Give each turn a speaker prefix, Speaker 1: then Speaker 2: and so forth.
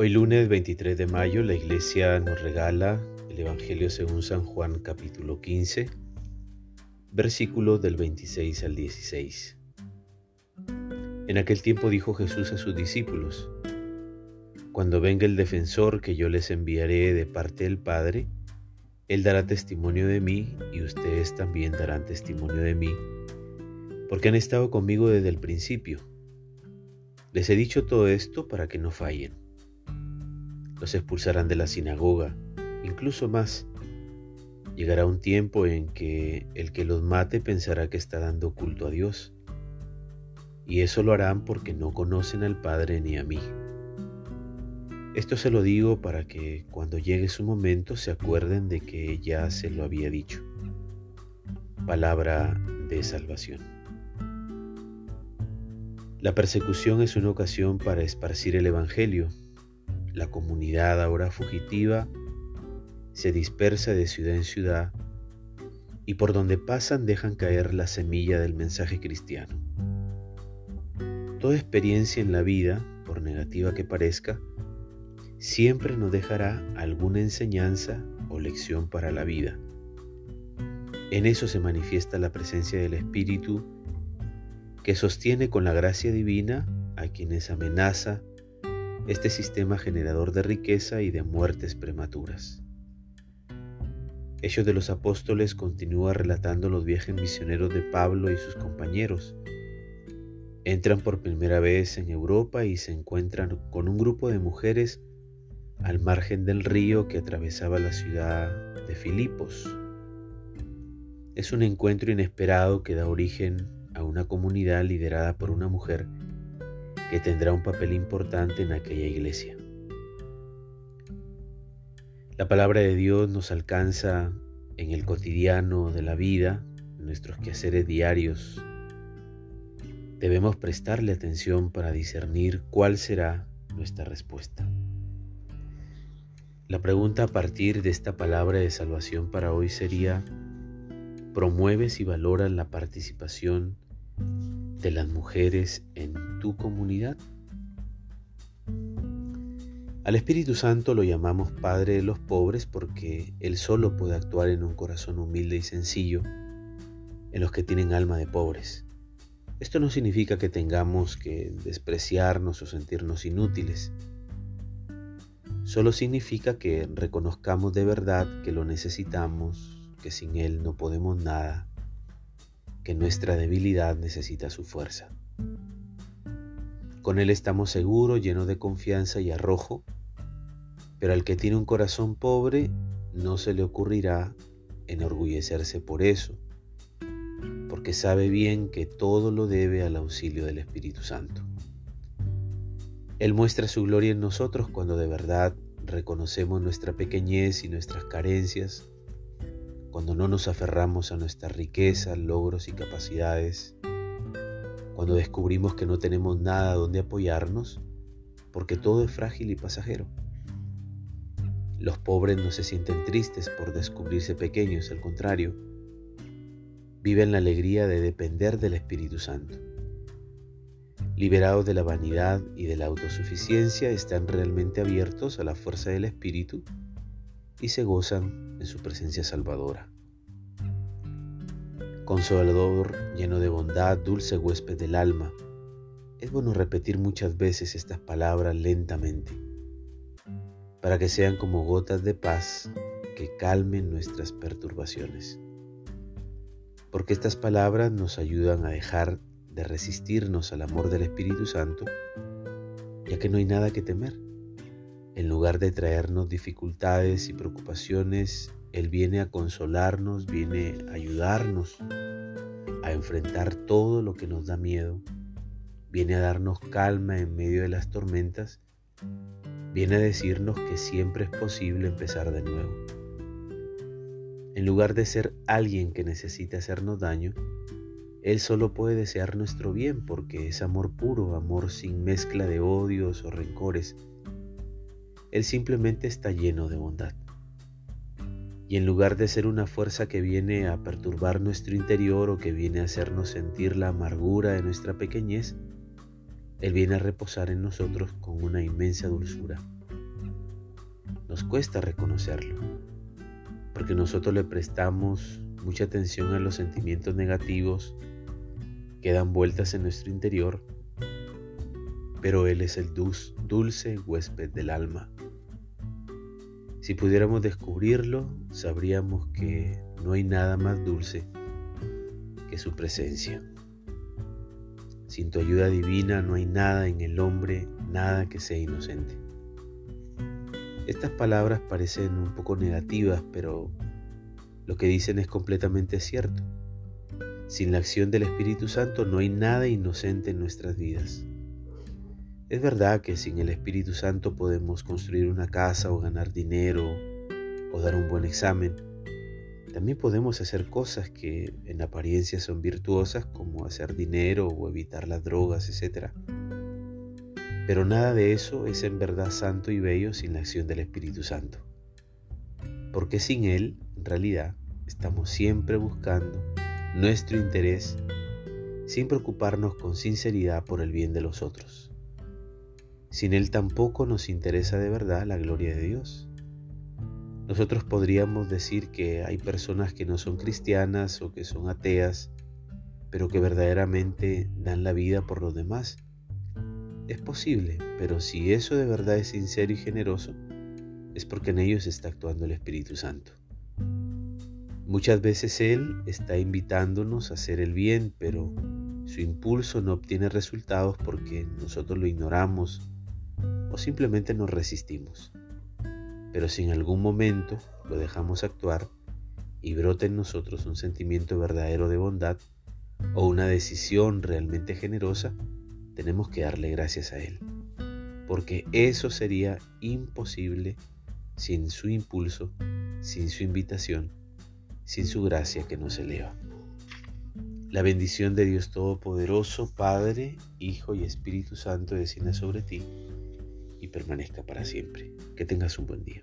Speaker 1: Hoy lunes 23 de mayo la iglesia nos regala el Evangelio según San Juan capítulo 15, versículos del 26 al 16. En aquel tiempo dijo Jesús a sus discípulos, Cuando venga el defensor que yo les enviaré de parte del Padre, Él dará testimonio de mí y ustedes también darán testimonio de mí, porque han estado conmigo desde el principio. Les he dicho todo esto para que no fallen los expulsarán de la sinagoga, incluso más. Llegará un tiempo en que el que los mate pensará que está dando culto a Dios. Y eso lo harán porque no conocen al Padre ni a mí. Esto se lo digo para que cuando llegue su momento se acuerden de que ya se lo había dicho. Palabra de salvación. La persecución es una ocasión para esparcir el Evangelio, la comunidad ahora fugitiva se dispersa de ciudad en ciudad y por donde pasan dejan caer la semilla del mensaje cristiano. Toda experiencia en la vida, por negativa que parezca, siempre nos dejará alguna enseñanza o lección para la vida. En eso se manifiesta la presencia del Espíritu que sostiene con la gracia divina a quienes amenaza este sistema generador de riqueza y de muertes prematuras. Hechos de los Apóstoles continúa relatando los viajes misioneros de Pablo y sus compañeros. Entran por primera vez en Europa y se encuentran con un grupo de mujeres al margen del río que atravesaba la ciudad de Filipos. Es un encuentro inesperado que da origen a una comunidad liderada por una mujer que tendrá un papel importante en aquella iglesia. La palabra de Dios nos alcanza en el cotidiano de la vida, en nuestros quehaceres diarios. Debemos prestarle atención para discernir cuál será nuestra respuesta. La pregunta a partir de esta palabra de salvación para hoy sería, ¿promueves y valoras la participación de las mujeres en tu comunidad? Al Espíritu Santo lo llamamos Padre de los pobres porque Él solo puede actuar en un corazón humilde y sencillo, en los que tienen alma de pobres. Esto no significa que tengamos que despreciarnos o sentirnos inútiles. Solo significa que reconozcamos de verdad que lo necesitamos, que sin Él no podemos nada que nuestra debilidad necesita su fuerza. Con Él estamos seguros, llenos de confianza y arrojo, pero al que tiene un corazón pobre no se le ocurrirá enorgullecerse por eso, porque sabe bien que todo lo debe al auxilio del Espíritu Santo. Él muestra su gloria en nosotros cuando de verdad reconocemos nuestra pequeñez y nuestras carencias, cuando no nos aferramos a nuestra riqueza, logros y capacidades, cuando descubrimos que no tenemos nada donde apoyarnos, porque todo es frágil y pasajero. Los pobres no se sienten tristes por descubrirse pequeños, al contrario, viven la alegría de depender del Espíritu Santo. Liberados de la vanidad y de la autosuficiencia, están realmente abiertos a la fuerza del Espíritu y se gozan en su presencia salvadora. Consolador, lleno de bondad, dulce huésped del alma, es bueno repetir muchas veces estas palabras lentamente, para que sean como gotas de paz que calmen nuestras perturbaciones. Porque estas palabras nos ayudan a dejar de resistirnos al amor del Espíritu Santo, ya que no hay nada que temer en lugar de traernos dificultades y preocupaciones, Él viene a consolarnos, viene a ayudarnos a enfrentar todo lo que nos da miedo, viene a darnos calma en medio de las tormentas, viene a decirnos que siempre es posible empezar de nuevo. En lugar de ser alguien que necesita hacernos daño, Él solo puede desear nuestro bien porque es amor puro, amor sin mezcla de odios o rencores él simplemente está lleno de bondad. Y en lugar de ser una fuerza que viene a perturbar nuestro interior o que viene a hacernos sentir la amargura de nuestra pequeñez, Él viene a reposar en nosotros con una inmensa dulzura. nos cuesta reconocerlo, porque nosotros le prestamos mucha atención a los sentimientos negativos que dan vueltas en nuestro interior, pero Él es el dulce huésped del alma. Si pudiéramos descubrirlo, sabríamos que no hay nada más dulce que su presencia. Sin tu ayuda divina no hay nada en el hombre, nada que sea inocente. Estas palabras parecen un poco negativas, pero lo que dicen es completamente cierto. Sin la acción del Espíritu Santo no hay nada inocente en nuestras vidas. Es verdad que sin el Espíritu Santo podemos construir una casa o ganar dinero o dar un buen examen, también podemos hacer cosas que en apariencia son virtuosas como hacer dinero o evitar las drogas, etc. Pero nada de eso es en verdad santo y bello sin la acción del Espíritu Santo. Porque sin Él, en realidad, estamos siempre buscando nuestro interés sin preocuparnos con sinceridad por el bien de los otros. Sin Él tampoco nos interesa de verdad la gloria de Dios. Nosotros podríamos decir que hay personas que no son cristianas o que son ateas, pero que verdaderamente dan la vida por los demás. Es posible, pero si eso de verdad es sincero y generoso, es porque en ellos está actuando el Espíritu Santo. Muchas veces Él está invitándonos a hacer el bien, pero su impulso no obtiene resultados porque nosotros lo ignoramos o simplemente nos resistimos. Pero si en algún momento lo dejamos actuar y brota en nosotros un sentimiento verdadero de bondad o una decisión realmente generosa, tenemos que darle gracias a Él. Porque eso sería imposible sin su impulso, sin su invitación, sin su gracia que nos eleva. La bendición de Dios Todopoderoso, Padre, Hijo y Espíritu Santo descienda sobre ti y permanezca para siempre. Que tengas un buen día.